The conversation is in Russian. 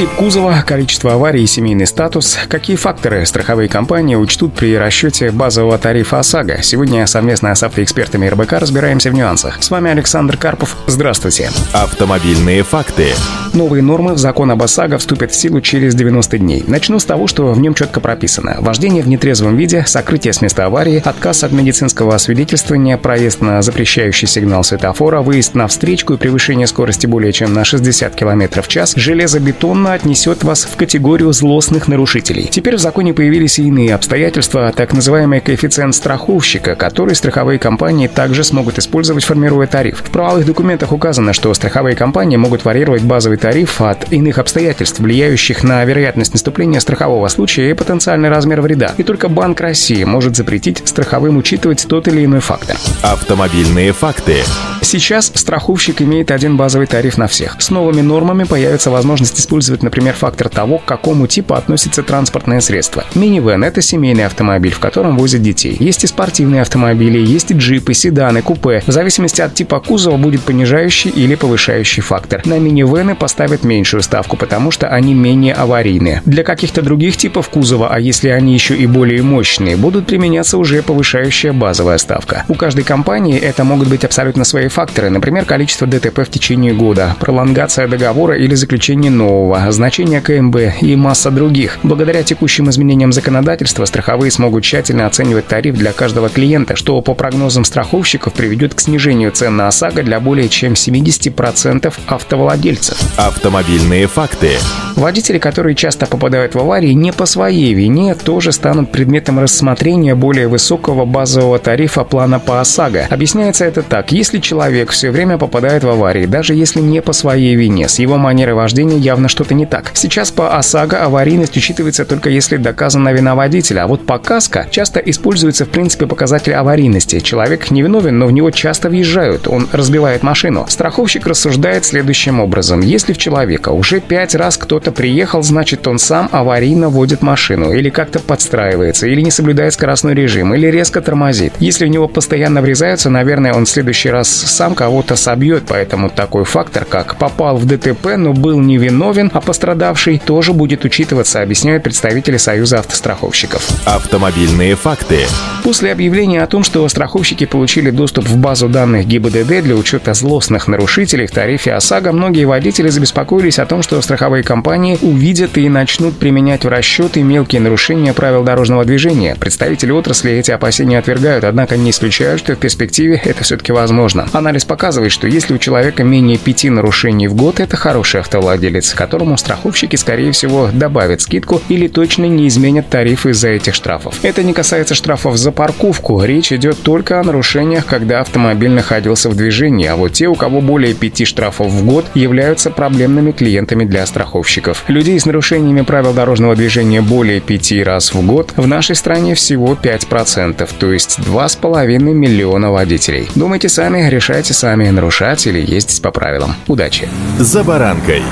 Тип кузова, количество аварий и семейный статус. Какие факторы страховые компании учтут при расчете базового тарифа ОСАГО? Сегодня совместно с автоэкспертами РБК разбираемся в нюансах. С вами Александр Карпов. Здравствуйте. Автомобильные факты. Новые нормы в закон об ОСАГО вступят в силу через 90 дней. Начну с того, что в нем четко прописано. Вождение в нетрезвом виде, сокрытие с места аварии, отказ от медицинского освидетельствования, проезд на запрещающий сигнал светофора, выезд на встречку и превышение скорости более чем на 60 км в час, железобетонно отнесет вас в категорию злостных нарушителей. Теперь в законе появились и иные обстоятельства, так называемый коэффициент страховщика, который страховые компании также смогут использовать, формируя тариф. В правовых документах указано, что страховые компании могут варьировать базовый тариф от иных обстоятельств, влияющих на вероятность наступления страхового случая и потенциальный размер вреда. И только Банк России может запретить страховым учитывать тот или иной фактор. Автомобильные факты. Сейчас страховщик имеет один базовый тариф на всех. С новыми нормами появится возможность использовать, например, фактор того, к какому типу относится транспортное средство. Минивэн – это семейный автомобиль, в котором возят детей. Есть и спортивные автомобили, есть и джипы, седаны, купе. В зависимости от типа кузова будет понижающий или повышающий фактор. На минивэны поставят меньшую ставку, потому что они менее аварийные. Для каких-то других типов кузова, а если они еще и более мощные, будут применяться уже повышающая базовая ставка. У каждой компании это могут быть абсолютно свои факторы, например, количество ДТП в течение года, пролонгация договора или заключение нового, значение КМБ и масса других. Благодаря текущим изменениям законодательства страховые смогут тщательно оценивать тариф для каждого клиента, что по прогнозам страховщиков приведет к снижению цен на ОСАГО для более чем 70% автовладельцев. Автомобильные факты. Водители, которые часто попадают в аварии не по своей вине, тоже станут предметом рассмотрения более высокого базового тарифа плана по ОСАГО. Объясняется это так. Если человек все время попадает в аварии, даже если не по своей вине, с его манерой вождения явно что-то не так. Сейчас по ОСАГО аварийность учитывается только если доказана вина водителя, а вот по КАСКО часто используется в принципе показатель аварийности. Человек невиновен, но в него часто въезжают, он разбивает машину. Страховщик рассуждает следующим образом. Если в человека уже пять раз кто-то приехал, значит он сам аварийно водит машину, или как-то подстраивается, или не соблюдает скоростной режим, или резко тормозит. Если в него постоянно врезаются, наверное, он в следующий раз сам кого-то собьет, поэтому такой фактор, как попал в ДТП, но был невиновен, а пострадавший тоже будет учитываться, объясняют представители Союза автостраховщиков. Автомобильные факты. После объявления о том, что страховщики получили доступ в базу данных ГИБДД для учета злостных нарушителей в тарифе ОСАГО, многие водители забеспокоились о том, что страховые компании увидят и начнут применять в расчеты мелкие нарушения правил дорожного движения. Представители отрасли эти опасения отвергают, однако не исключают, что в перспективе это все-таки возможно. Анализ показывает, что если у человека менее пяти нарушений в год, это хороший автовладелец, которому страховщики, скорее всего, добавят скидку или точно не изменят тарифы из-за этих штрафов. Это не касается штрафов за парковку. Речь идет только о нарушениях, когда автомобиль находился в движении, а вот те, у кого более пяти штрафов в год, являются проблемными клиентами для страховщиков. Людей с нарушениями правил дорожного движения более пяти раз в год в нашей стране всего 5%, то есть 2,5 миллиона водителей. Думайте сами, решайте сами, нарушать или ездить по правилам. Удачи! «За баранкой».